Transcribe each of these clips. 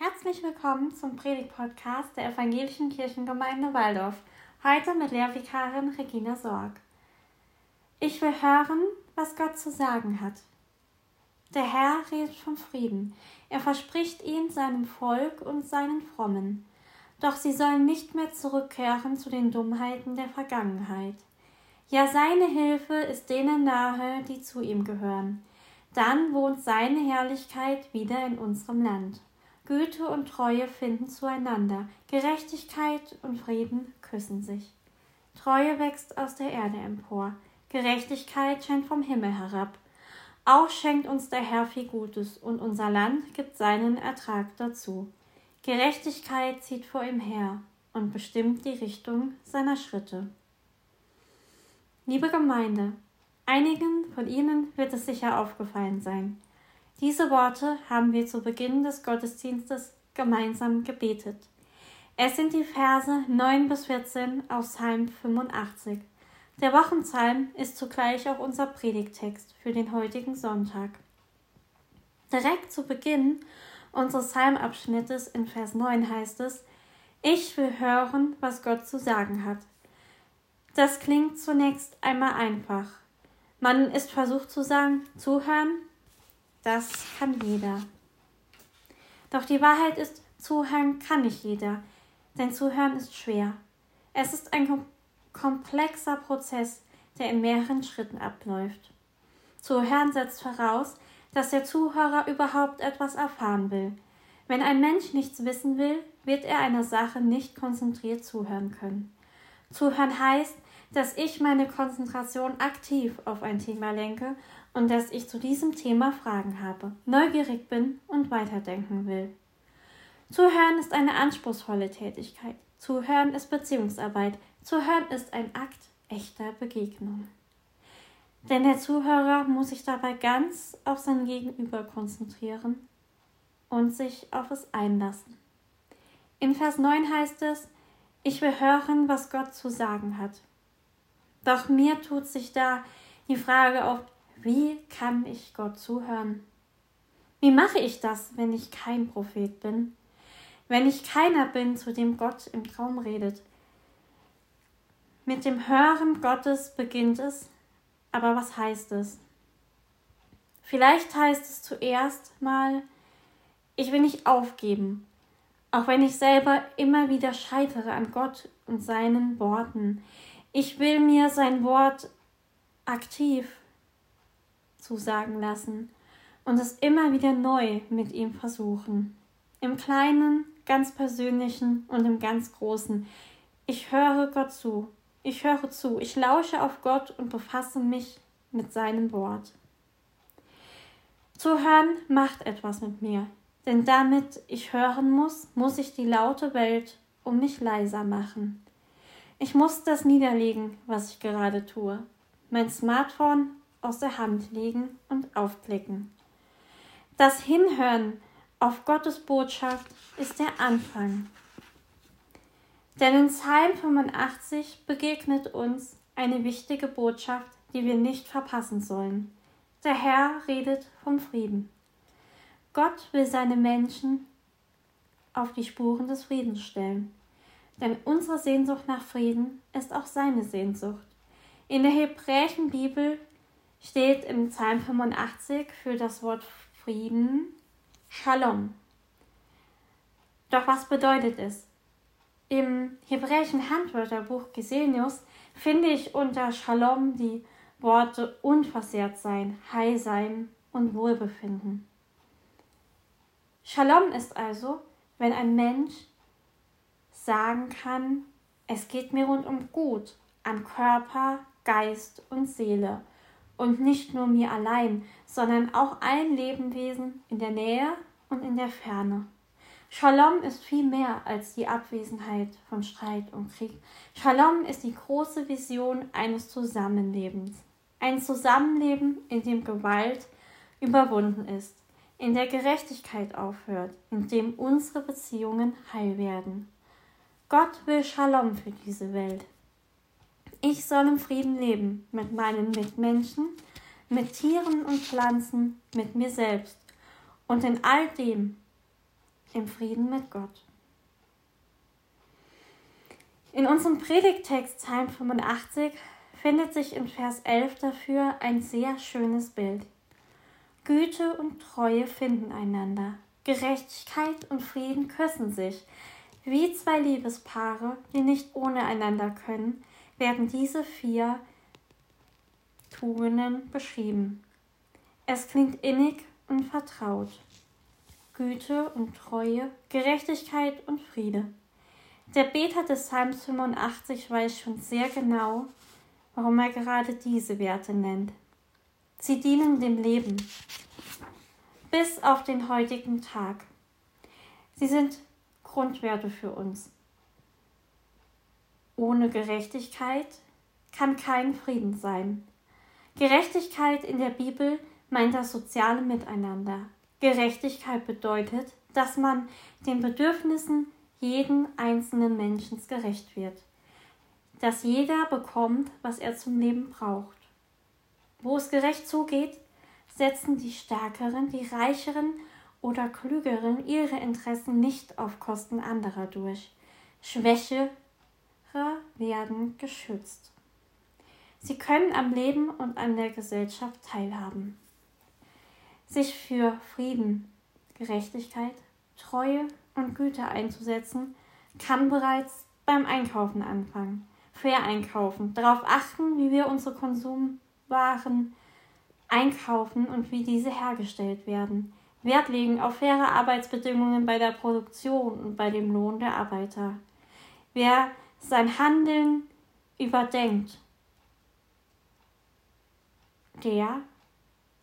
Herzlich willkommen zum Predigt-Podcast der Evangelischen Kirchengemeinde Waldorf. Heute mit Lehrvikarin Regina Sorg. Ich will hören, was Gott zu sagen hat. Der Herr redet vom Frieden. Er verspricht ihn seinem Volk und seinen Frommen. Doch sie sollen nicht mehr zurückkehren zu den Dummheiten der Vergangenheit. Ja, seine Hilfe ist denen nahe, die zu ihm gehören. Dann wohnt seine Herrlichkeit wieder in unserem Land. Güte und Treue finden zueinander, Gerechtigkeit und Frieden küssen sich. Treue wächst aus der Erde empor, Gerechtigkeit scheint vom Himmel herab. Auch schenkt uns der Herr viel Gutes, und unser Land gibt seinen Ertrag dazu. Gerechtigkeit zieht vor ihm her und bestimmt die Richtung seiner Schritte. Liebe Gemeinde, einigen von Ihnen wird es sicher aufgefallen sein. Diese Worte haben wir zu Beginn des Gottesdienstes gemeinsam gebetet. Es sind die Verse 9 bis 14 aus Psalm 85. Der Wochenpsalm ist zugleich auch unser Predigtext für den heutigen Sonntag. Direkt zu Beginn unseres Psalmabschnittes in Vers 9 heißt es: Ich will hören, was Gott zu sagen hat. Das klingt zunächst einmal einfach. Man ist versucht zu sagen, zuhören, das kann jeder. Doch die Wahrheit ist, zuhören kann nicht jeder, denn zuhören ist schwer. Es ist ein komplexer Prozess, der in mehreren Schritten abläuft. Zuhören setzt voraus, dass der Zuhörer überhaupt etwas erfahren will. Wenn ein Mensch nichts wissen will, wird er einer Sache nicht konzentriert zuhören können. Zuhören heißt, dass ich meine Konzentration aktiv auf ein Thema lenke und dass ich zu diesem Thema Fragen habe, neugierig bin und weiterdenken will. Zuhören ist eine anspruchsvolle Tätigkeit. Zuhören ist Beziehungsarbeit. Zuhören ist ein Akt echter Begegnung. Denn der Zuhörer muss sich dabei ganz auf sein Gegenüber konzentrieren und sich auf es einlassen. In Vers 9 heißt es, ich will hören, was Gott zu sagen hat. Doch mir tut sich da die Frage auf, wie kann ich Gott zuhören? Wie mache ich das, wenn ich kein Prophet bin? Wenn ich keiner bin, zu dem Gott im Traum redet? Mit dem Hören Gottes beginnt es, aber was heißt es? Vielleicht heißt es zuerst mal, ich will nicht aufgeben, auch wenn ich selber immer wieder scheitere an Gott und seinen Worten. Ich will mir sein Wort aktiv zusagen lassen und es immer wieder neu mit ihm versuchen. Im Kleinen, ganz Persönlichen und im ganz Großen. Ich höre Gott zu. Ich höre zu. Ich lausche auf Gott und befasse mich mit seinem Wort. Zuhören macht etwas mit mir, denn damit ich hören muss, muss ich die laute Welt um mich leiser machen. Ich muss das niederlegen, was ich gerade tue. Mein Smartphone aus der Hand legen und aufklicken. Das Hinhören auf Gottes Botschaft ist der Anfang. Denn in Psalm 85 begegnet uns eine wichtige Botschaft, die wir nicht verpassen sollen. Der Herr redet vom Frieden. Gott will seine Menschen auf die Spuren des Friedens stellen. Denn unsere Sehnsucht nach Frieden ist auch seine Sehnsucht. In der hebräischen Bibel steht im Psalm 85 für das Wort Frieden Shalom. Doch was bedeutet es? Im hebräischen Handwörterbuch Gesenius finde ich unter Shalom die Worte unversehrt sein, heil sein und Wohlbefinden. Shalom ist also, wenn ein Mensch sagen kann, es geht mir rundum gut an Körper, Geist und Seele und nicht nur mir allein, sondern auch allen Lebewesen in der Nähe und in der Ferne. Shalom ist viel mehr als die Abwesenheit von Streit und Krieg. Shalom ist die große Vision eines Zusammenlebens. Ein Zusammenleben, in dem Gewalt überwunden ist, in der Gerechtigkeit aufhört, in dem unsere Beziehungen heil werden. Gott will Shalom für diese Welt. Ich soll im Frieden leben mit meinen Mitmenschen, mit Tieren und Pflanzen, mit mir selbst. Und in all dem, im Frieden mit Gott. In unserem Predigtext Psalm 85 findet sich in Vers 11 dafür ein sehr schönes Bild. Güte und Treue finden einander. Gerechtigkeit und Frieden küssen sich. Wie zwei Liebespaare, die nicht ohne einander können, werden diese vier Tugenden beschrieben. Es klingt innig und vertraut. Güte und Treue, Gerechtigkeit und Friede. Der Beter des Psalms 85 weiß schon sehr genau, warum er gerade diese Werte nennt. Sie dienen dem Leben, bis auf den heutigen Tag. Sie sind Grundwerte für uns. Ohne Gerechtigkeit kann kein Frieden sein. Gerechtigkeit in der Bibel meint das soziale Miteinander. Gerechtigkeit bedeutet, dass man den Bedürfnissen jeden einzelnen Menschen gerecht wird. Dass jeder bekommt, was er zum Leben braucht. Wo es gerecht zugeht, setzen die Stärkeren, die Reicheren oder Klügeren ihre Interessen nicht auf Kosten anderer durch. Schwächere werden geschützt. Sie können am Leben und an der Gesellschaft teilhaben. Sich für Frieden, Gerechtigkeit, Treue und Güte einzusetzen, kann bereits beim Einkaufen anfangen. Fair einkaufen, darauf achten, wie wir unsere Konsumwaren einkaufen und wie diese hergestellt werden. Wert legen auf faire Arbeitsbedingungen bei der Produktion und bei dem Lohn der Arbeiter. Wer sein Handeln überdenkt, der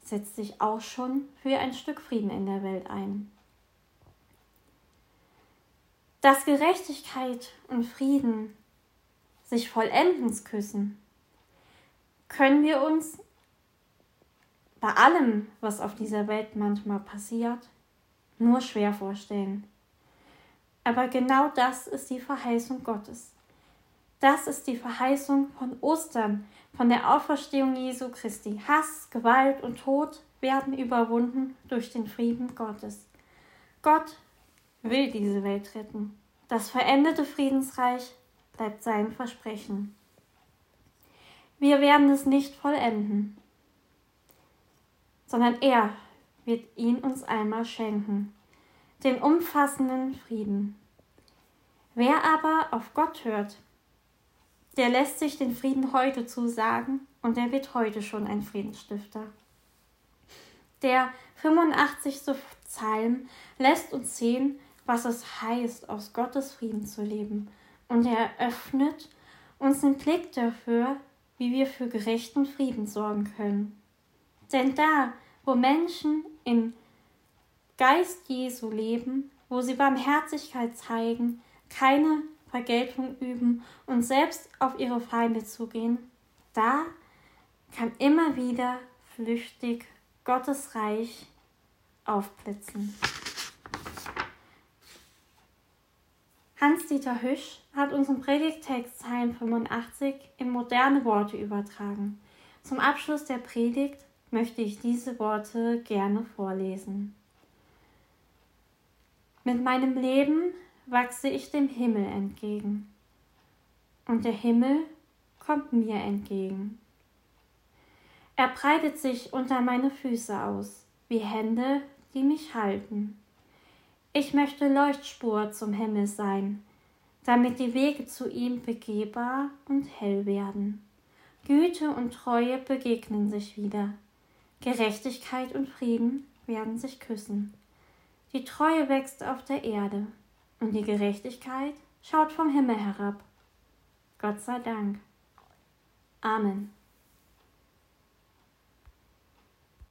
setzt sich auch schon für ein Stück Frieden in der Welt ein. Dass Gerechtigkeit und Frieden sich vollendens küssen, können wir uns bei allem, was auf dieser Welt manchmal passiert, nur schwer vorstellen. Aber genau das ist die Verheißung Gottes. Das ist die Verheißung von Ostern, von der Auferstehung Jesu Christi. Hass, Gewalt und Tod werden überwunden durch den Frieden Gottes. Gott will diese Welt retten. Das verendete Friedensreich bleibt sein Versprechen. Wir werden es nicht vollenden, sondern er wird ihn uns einmal schenken, den umfassenden Frieden. Wer aber auf Gott hört, der lässt sich den Frieden heute zusagen und er wird heute schon ein Friedensstifter. Der 85. Psalm lässt uns sehen, was es heißt, aus Gottes Frieden zu leben. Und er eröffnet uns den Blick dafür, wie wir für gerechten Frieden sorgen können. Denn da, wo Menschen im Geist Jesu leben, wo sie Barmherzigkeit zeigen, keine Vergeltung üben und selbst auf ihre Feinde zugehen, da kann immer wieder flüchtig Gottes Reich aufblitzen. Hans-Dieter Hüsch hat unseren Predigtext Psalm 85 in moderne Worte übertragen. Zum Abschluss der Predigt möchte ich diese Worte gerne vorlesen. Mit meinem Leben wachse ich dem Himmel entgegen, und der Himmel kommt mir entgegen. Er breitet sich unter meine Füße aus, wie Hände, die mich halten. Ich möchte Leuchtspur zum Himmel sein, damit die Wege zu ihm begehbar und hell werden. Güte und Treue begegnen sich wieder. Gerechtigkeit und Frieden werden sich küssen. Die Treue wächst auf der Erde und die Gerechtigkeit schaut vom Himmel herab. Gott sei Dank. Amen.